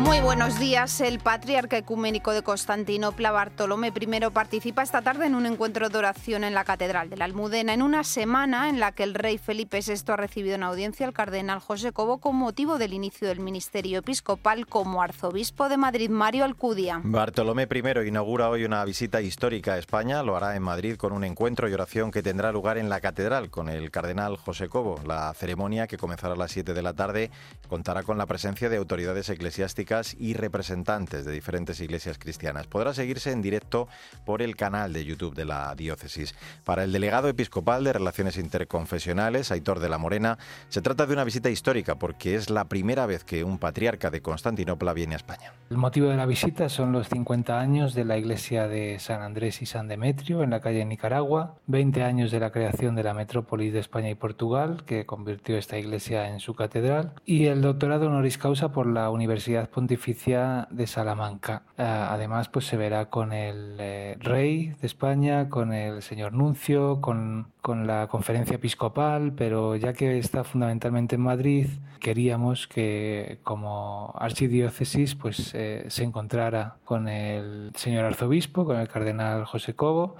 Muy buenos días. El patriarca ecuménico de Constantinopla, Bartolomé I, participa esta tarde en un encuentro de oración en la Catedral de la Almudena, en una semana en la que el rey Felipe VI ha recibido en audiencia al cardenal José Cobo con motivo del inicio del ministerio episcopal como arzobispo de Madrid, Mario Alcudia. Bartolomé I inaugura hoy una visita histórica a España. Lo hará en Madrid con un encuentro y oración que tendrá lugar en la Catedral con el cardenal José Cobo. La ceremonia, que comenzará a las 7 de la tarde, contará con la presencia de autoridades eclesiásticas y representantes de diferentes iglesias cristianas. Podrá seguirse en directo por el canal de YouTube de la diócesis. Para el delegado episcopal de Relaciones Interconfesionales, Aitor de la Morena, se trata de una visita histórica porque es la primera vez que un patriarca de Constantinopla viene a España. El motivo de la visita son los 50 años de la iglesia de San Andrés y San Demetrio en la calle Nicaragua, 20 años de la creación de la metrópolis de España y Portugal, que convirtió esta iglesia en su catedral, y el doctorado honoris causa por la Universidad Pontificia de Salamanca. Eh, además, pues se verá con el eh, rey de España, con el señor nuncio, con, con la conferencia episcopal, pero ya que está fundamentalmente en Madrid, queríamos que como archidiócesis pues eh, se encontrara con el señor arzobispo, con el cardenal José Cobo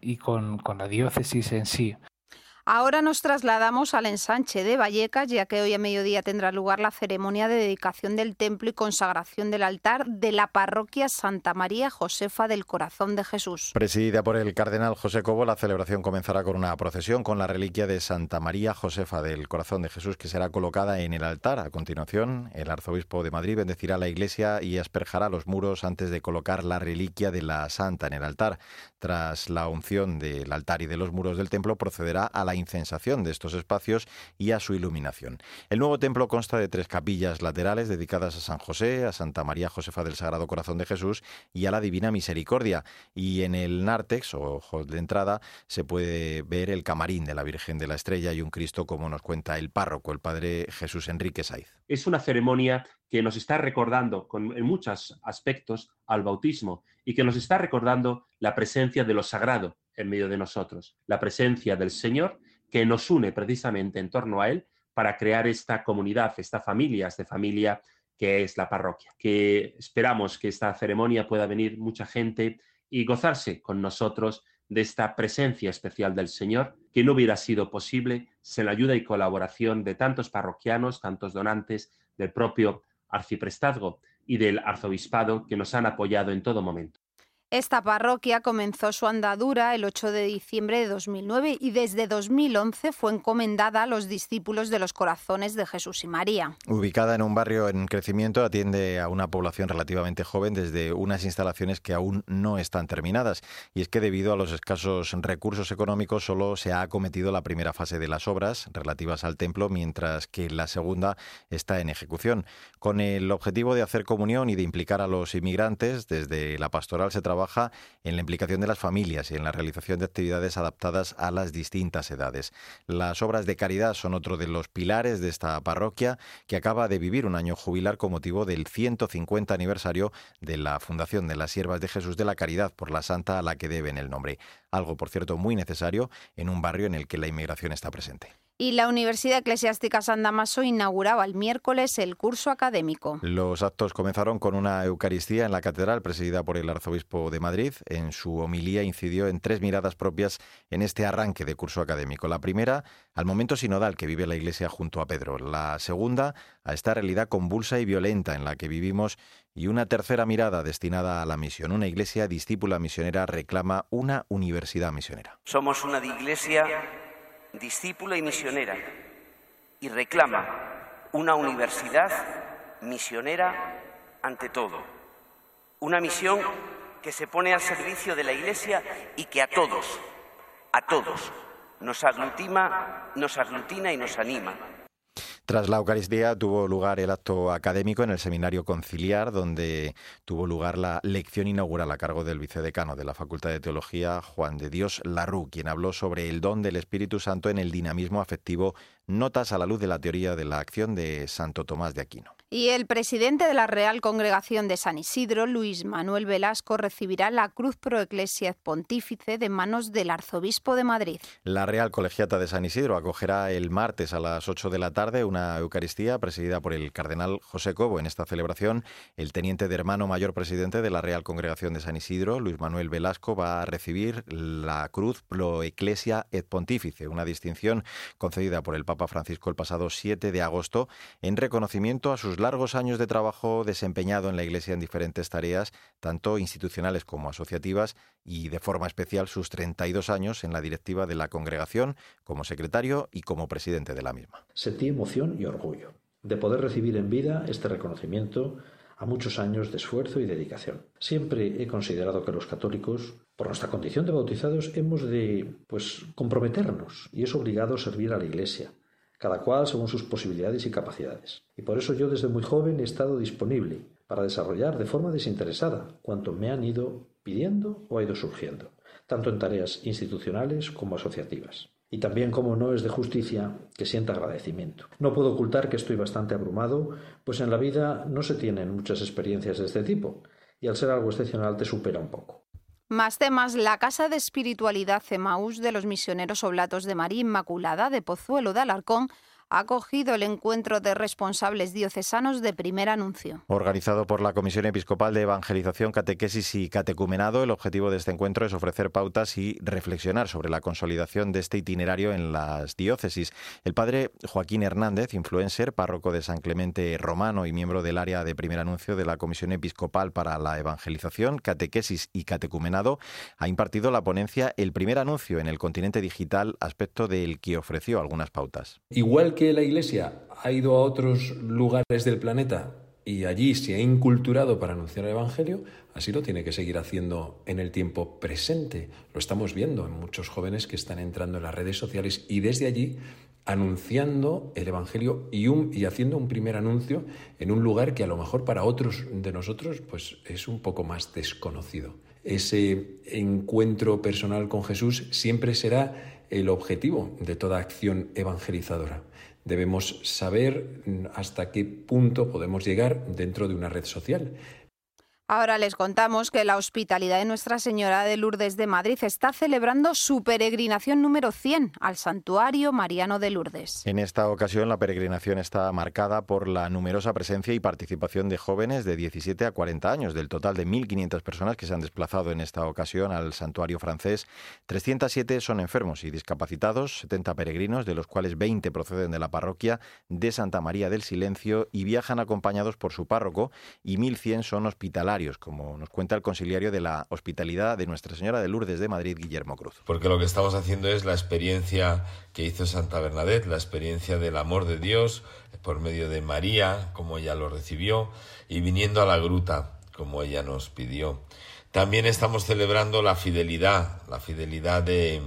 y con, con la diócesis en sí. Ahora nos trasladamos al ensanche de Vallecas, ya que hoy a mediodía tendrá lugar la ceremonia de dedicación del templo y consagración del altar de la parroquia Santa María Josefa del Corazón de Jesús. Presidida por el cardenal José Cobo, la celebración comenzará con una procesión con la reliquia de Santa María Josefa del Corazón de Jesús, que será colocada en el altar. A continuación, el arzobispo de Madrid bendecirá la iglesia y asperjará los muros antes de colocar la reliquia de la Santa en el altar. Tras la unción del altar y de los muros del templo, procederá a la incensación de estos espacios y a su iluminación. El nuevo templo consta de tres capillas laterales dedicadas a San José, a Santa María Josefa del Sagrado Corazón de Jesús y a la Divina Misericordia. Y en el nártex o hall de entrada se puede ver el camarín de la Virgen de la Estrella y un Cristo, como nos cuenta el párroco, el padre Jesús Enrique Saiz. Es una ceremonia que nos está recordando en muchos aspectos al bautismo y que nos está recordando la presencia de lo sagrado en medio de nosotros, la presencia del Señor que nos une precisamente en torno a Él para crear esta comunidad, esta familia, esta familia que es la parroquia. Que esperamos que esta ceremonia pueda venir mucha gente y gozarse con nosotros de esta presencia especial del Señor, que no hubiera sido posible sin la ayuda y colaboración de tantos parroquianos, tantos donantes, del propio arciprestazgo y del arzobispado que nos han apoyado en todo momento. Esta parroquia comenzó su andadura el 8 de diciembre de 2009 y desde 2011 fue encomendada a los discípulos de los corazones de Jesús y María. Ubicada en un barrio en crecimiento, atiende a una población relativamente joven desde unas instalaciones que aún no están terminadas. Y es que debido a los escasos recursos económicos solo se ha acometido la primera fase de las obras relativas al templo, mientras que la segunda está en ejecución. Con el objetivo de hacer comunión y de implicar a los inmigrantes, desde la pastoral se trabaja trabaja en la implicación de las familias y en la realización de actividades adaptadas a las distintas edades. Las obras de caridad son otro de los pilares de esta parroquia que acaba de vivir un año jubilar con motivo del 150 aniversario de la fundación de las Siervas de Jesús de la Caridad por la Santa a la que deben el nombre. Algo, por cierto, muy necesario en un barrio en el que la inmigración está presente y la Universidad Eclesiástica San Damaso inauguraba el miércoles el curso académico. Los actos comenzaron con una Eucaristía en la catedral presidida por el arzobispo de Madrid. En su homilía incidió en tres miradas propias en este arranque de curso académico. La primera, al momento sinodal que vive la Iglesia junto a Pedro. La segunda, a esta realidad convulsa y violenta en la que vivimos. Y una tercera mirada destinada a la misión. Una iglesia discípula misionera reclama una universidad misionera. Somos una iglesia discípula y misionera, y reclama una universidad misionera ante todo, una misión que se pone al servicio de la Iglesia y que a todos, a todos, nos aglutina, nos aglutina y nos anima. Tras la Eucaristía tuvo lugar el acto académico en el Seminario Conciliar, donde tuvo lugar la lección inaugural a cargo del vicedecano de la Facultad de Teología, Juan de Dios Larru, quien habló sobre el don del Espíritu Santo en el dinamismo afectivo, notas a la luz de la teoría de la acción de Santo Tomás de Aquino. Y el presidente de la Real Congregación de San Isidro, Luis Manuel Velasco, recibirá la Cruz Pro Ecclesia Pontífice de manos del Arzobispo de Madrid. La Real Colegiata de San Isidro acogerá el martes a las 8 de la tarde una Eucaristía presidida por el cardenal José Cobo. En esta celebración, el teniente de hermano mayor presidente de la Real Congregación de San Isidro, Luis Manuel Velasco, va a recibir la Cruz Pro Ecclesia et Pontífice, una distinción concedida por el Papa Francisco el pasado 7 de agosto en reconocimiento a sus largos años de trabajo desempeñado en la Iglesia en diferentes tareas, tanto institucionales como asociativas, y de forma especial sus 32 años en la directiva de la congregación como secretario y como presidente de la misma. Sentí emoción y orgullo de poder recibir en vida este reconocimiento a muchos años de esfuerzo y dedicación. Siempre he considerado que los católicos, por nuestra condición de bautizados, hemos de pues comprometernos y es obligado servir a la Iglesia, cada cual según sus posibilidades y capacidades. Y por eso yo desde muy joven he estado disponible para desarrollar de forma desinteresada cuanto me han ido pidiendo o ha ido surgiendo, tanto en tareas institucionales como asociativas. Y también, como no es de justicia, que sienta agradecimiento. No puedo ocultar que estoy bastante abrumado, pues en la vida no se tienen muchas experiencias de este tipo, y al ser algo excepcional te supera un poco. Más temas, la Casa de Espiritualidad Cemaús de los Misioneros Oblatos de María Inmaculada de Pozuelo de Alarcón ha acogido el encuentro de responsables diocesanos de primer anuncio. Organizado por la Comisión Episcopal de Evangelización, Catequesis y Catecumenado, el objetivo de este encuentro es ofrecer pautas y reflexionar sobre la consolidación de este itinerario en las diócesis. El padre Joaquín Hernández, influencer, párroco de San Clemente Romano y miembro del área de primer anuncio de la Comisión Episcopal para la Evangelización, Catequesis y Catecumenado, ha impartido la ponencia El primer anuncio en el continente digital, aspecto del que ofreció algunas pautas. Igual que la Iglesia ha ido a otros lugares del planeta y allí se ha inculturado para anunciar el Evangelio, así lo tiene que seguir haciendo en el tiempo presente. Lo estamos viendo en muchos jóvenes que están entrando en las redes sociales y desde allí anunciando el Evangelio y, y haciendo un primer anuncio en un lugar que a lo mejor para otros de nosotros pues, es un poco más desconocido. Ese encuentro personal con Jesús siempre será el objetivo de toda acción evangelizadora. Debemos saber hasta qué punto podemos llegar dentro de una red social. Ahora les contamos que la Hospitalidad de Nuestra Señora de Lourdes de Madrid está celebrando su peregrinación número 100 al Santuario Mariano de Lourdes. En esta ocasión la peregrinación está marcada por la numerosa presencia y participación de jóvenes de 17 a 40 años. Del total de 1.500 personas que se han desplazado en esta ocasión al santuario francés, 307 son enfermos y discapacitados, 70 peregrinos, de los cuales 20 proceden de la parroquia de Santa María del Silencio y viajan acompañados por su párroco y 1.100 son hospitalarios como nos cuenta el conciliario de la Hospitalidad de Nuestra Señora de Lourdes de Madrid, Guillermo Cruz. Porque lo que estamos haciendo es la experiencia que hizo Santa Bernadette, la experiencia del amor de Dios por medio de María, como ella lo recibió, y viniendo a la gruta, como ella nos pidió. También estamos celebrando la fidelidad, la fidelidad de,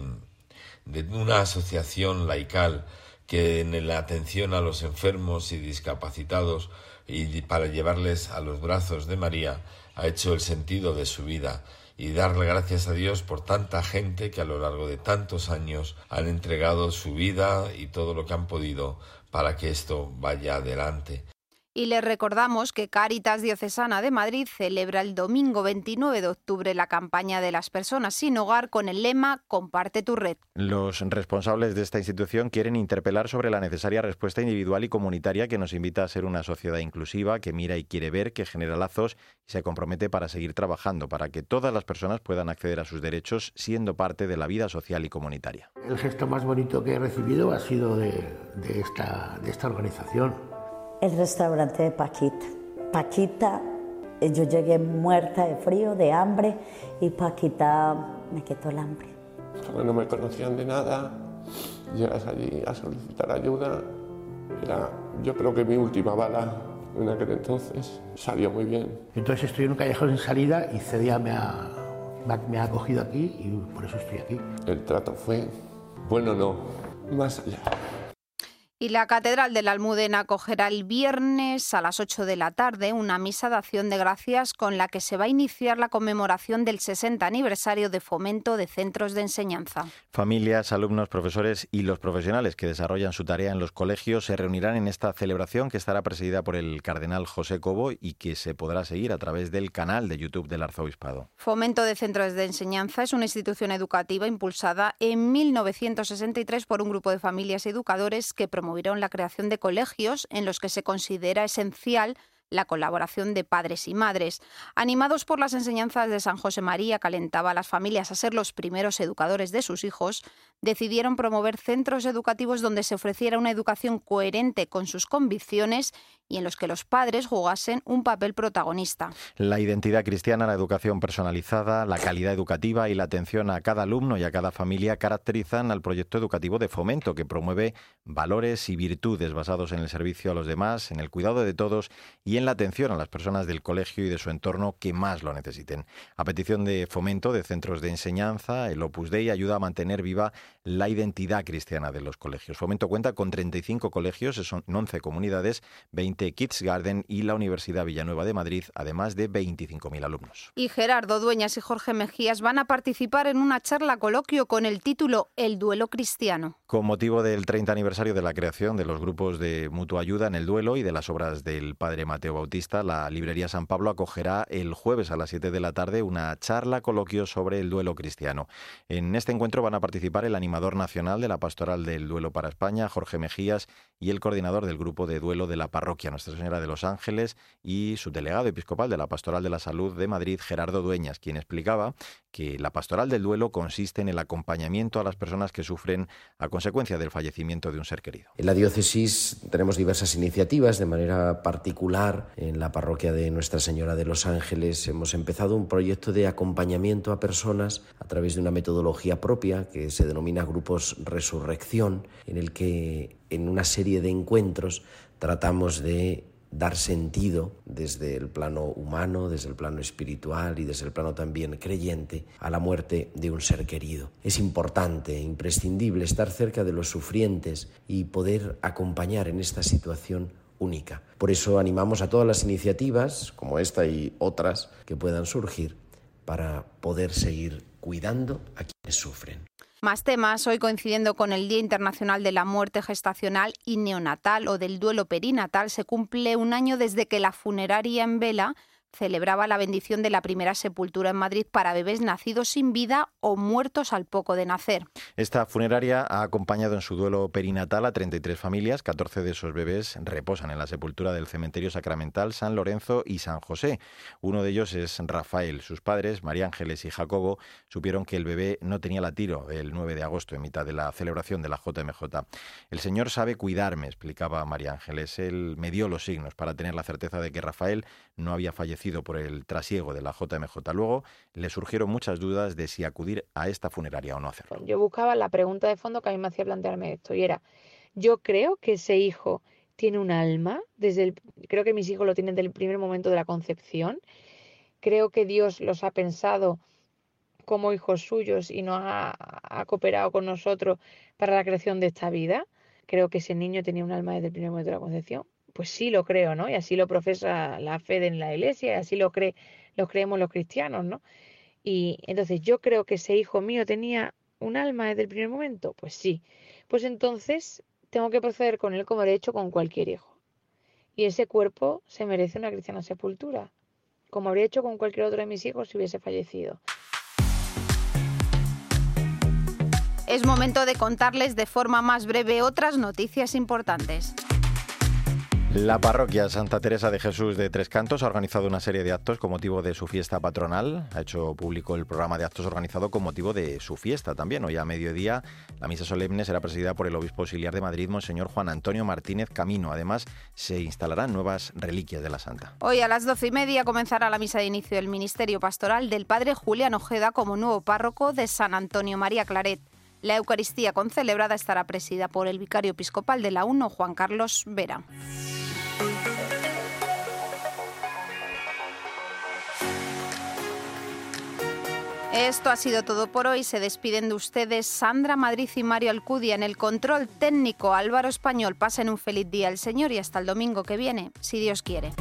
de una asociación laical que en la atención a los enfermos y discapacitados y para llevarles a los brazos de María ha hecho el sentido de su vida y darle gracias a Dios por tanta gente que a lo largo de tantos años han entregado su vida y todo lo que han podido para que esto vaya adelante. Y les recordamos que Cáritas Diocesana de Madrid celebra el domingo 29 de octubre la campaña de las personas sin hogar con el lema Comparte tu red. Los responsables de esta institución quieren interpelar sobre la necesaria respuesta individual y comunitaria que nos invita a ser una sociedad inclusiva, que mira y quiere ver, que genera lazos y se compromete para seguir trabajando, para que todas las personas puedan acceder a sus derechos siendo parte de la vida social y comunitaria. El gesto más bonito que he recibido ha sido de, esta, de esta organización el restaurante de Paquita. Paquita, eh, yo llegué muerta de frío, de hambre, y Paquita me quitó el hambre. Cuando no me conocían de nada, llegas allí a solicitar ayuda, era yo creo que mi última bala en aquel entonces. Salió muy bien. Entonces estoy en un callejón sin salida y Cedia me ha, me ha, me ha acogido aquí y por eso estoy aquí. El trato fue, bueno, no, más allá. Y la Catedral de la Almudena acogerá el viernes a las 8 de la tarde una misa de acción de gracias con la que se va a iniciar la conmemoración del 60 aniversario de fomento de centros de enseñanza. Familias, alumnos, profesores y los profesionales que desarrollan su tarea en los colegios se reunirán en esta celebración que estará presidida por el cardenal José Cobo y que se podrá seguir a través del canal de YouTube del Arzobispado. Fomento de Centros de Enseñanza es una institución educativa impulsada en 1963 por un grupo de familias y educadores que la creación de colegios en los que se considera esencial la colaboración de padres y madres. Animados por las enseñanzas de San José María, que alentaba a las familias a ser los primeros educadores de sus hijos, decidieron promover centros educativos donde se ofreciera una educación coherente con sus convicciones y en los que los padres jugasen un papel protagonista. La identidad cristiana, la educación personalizada, la calidad educativa y la atención a cada alumno y a cada familia caracterizan al proyecto educativo de fomento que promueve valores y virtudes basados en el servicio a los demás, en el cuidado de todos y en la atención a las personas del colegio y de su entorno que más lo necesiten. A petición de fomento de centros de enseñanza, el Opus Dei ayuda a mantener viva la identidad cristiana de los colegios. Fomento cuenta con 35 colegios, son 11 comunidades, 20 Kids Garden y la Universidad Villanueva de Madrid, además de 25.000 alumnos. Y Gerardo Dueñas y Jorge Mejías van a participar en una charla coloquio con el título El duelo cristiano. Con motivo del 30 aniversario de la creación de los grupos de mutua ayuda en el duelo y de las obras del padre Mateo Bautista, la librería San Pablo acogerá el jueves a las 7 de la tarde una charla coloquio sobre el duelo cristiano. En este encuentro van a participar el animador nacional de la Pastoral del Duelo para España, Jorge Mejías, y el coordinador del grupo de duelo de la parroquia Nuestra Señora de los Ángeles y su delegado episcopal de la Pastoral de la Salud de Madrid, Gerardo Dueñas, quien explicaba que la pastoral del duelo consiste en el acompañamiento a las personas que sufren a consecuencia del fallecimiento de un ser querido. En la diócesis tenemos diversas iniciativas, de manera particular en la parroquia de Nuestra Señora de los Ángeles hemos empezado un proyecto de acompañamiento a personas a través de una metodología propia que se denomina grupos Resurrección, en el que en una serie de encuentros tratamos de dar sentido desde el plano humano, desde el plano espiritual y desde el plano también creyente a la muerte de un ser querido. Es importante, imprescindible estar cerca de los sufrientes y poder acompañar en esta situación única. Por eso animamos a todas las iniciativas, como esta y otras que puedan surgir, para poder seguir cuidando a quienes sufren. Más temas, hoy coincidiendo con el Día Internacional de la Muerte Gestacional y Neonatal o del Duelo Perinatal, se cumple un año desde que la funeraria en Vela celebraba la bendición de la primera sepultura en Madrid para bebés nacidos sin vida o muertos al poco de nacer. Esta funeraria ha acompañado en su duelo perinatal a 33 familias. 14 de esos bebés reposan en la sepultura del cementerio sacramental San Lorenzo y San José. Uno de ellos es Rafael. Sus padres, María Ángeles y Jacobo, supieron que el bebé no tenía latiro el 9 de agosto, en mitad de la celebración de la JMJ. El Señor sabe cuidarme, explicaba María Ángeles. Él me dio los signos para tener la certeza de que Rafael no había fallecido por el trasiego de la JMJ. Luego le surgieron muchas dudas de si acudir a esta funeraria o no hacerlo. Yo buscaba la pregunta de fondo que a mí me hacía plantearme esto y era, yo creo que ese hijo tiene un alma, desde el, creo que mis hijos lo tienen desde el primer momento de la concepción, creo que Dios los ha pensado como hijos suyos y nos ha, ha cooperado con nosotros para la creación de esta vida. Creo que ese niño tenía un alma desde el primer momento de la concepción pues sí lo creo, ¿no? Y así lo profesa la fe en la iglesia, y así lo, cree, lo creemos los cristianos, ¿no? Y entonces yo creo que ese hijo mío tenía un alma desde el primer momento, pues sí. Pues entonces tengo que proceder con él como he hecho con cualquier hijo. Y ese cuerpo se merece una cristiana sepultura, como habría hecho con cualquier otro de mis hijos si hubiese fallecido. Es momento de contarles de forma más breve otras noticias importantes. La parroquia Santa Teresa de Jesús de Tres Cantos ha organizado una serie de actos con motivo de su fiesta patronal. Ha hecho público el programa de actos organizado con motivo de su fiesta también. Hoy a mediodía la misa solemne será presidida por el obispo auxiliar de Madrid, Monseñor Juan Antonio Martínez Camino. Además, se instalarán nuevas reliquias de la Santa. Hoy a las doce y media comenzará la misa de inicio del Ministerio Pastoral del Padre Julián Ojeda como nuevo párroco de San Antonio María Claret. La Eucaristía concelebrada estará presidida por el vicario episcopal de la UNO, Juan Carlos Vera. Esto ha sido todo por hoy. Se despiden de ustedes Sandra Madrid y Mario Alcudia en el control técnico Álvaro Español. Pasen un feliz día al Señor y hasta el domingo que viene, si Dios quiere.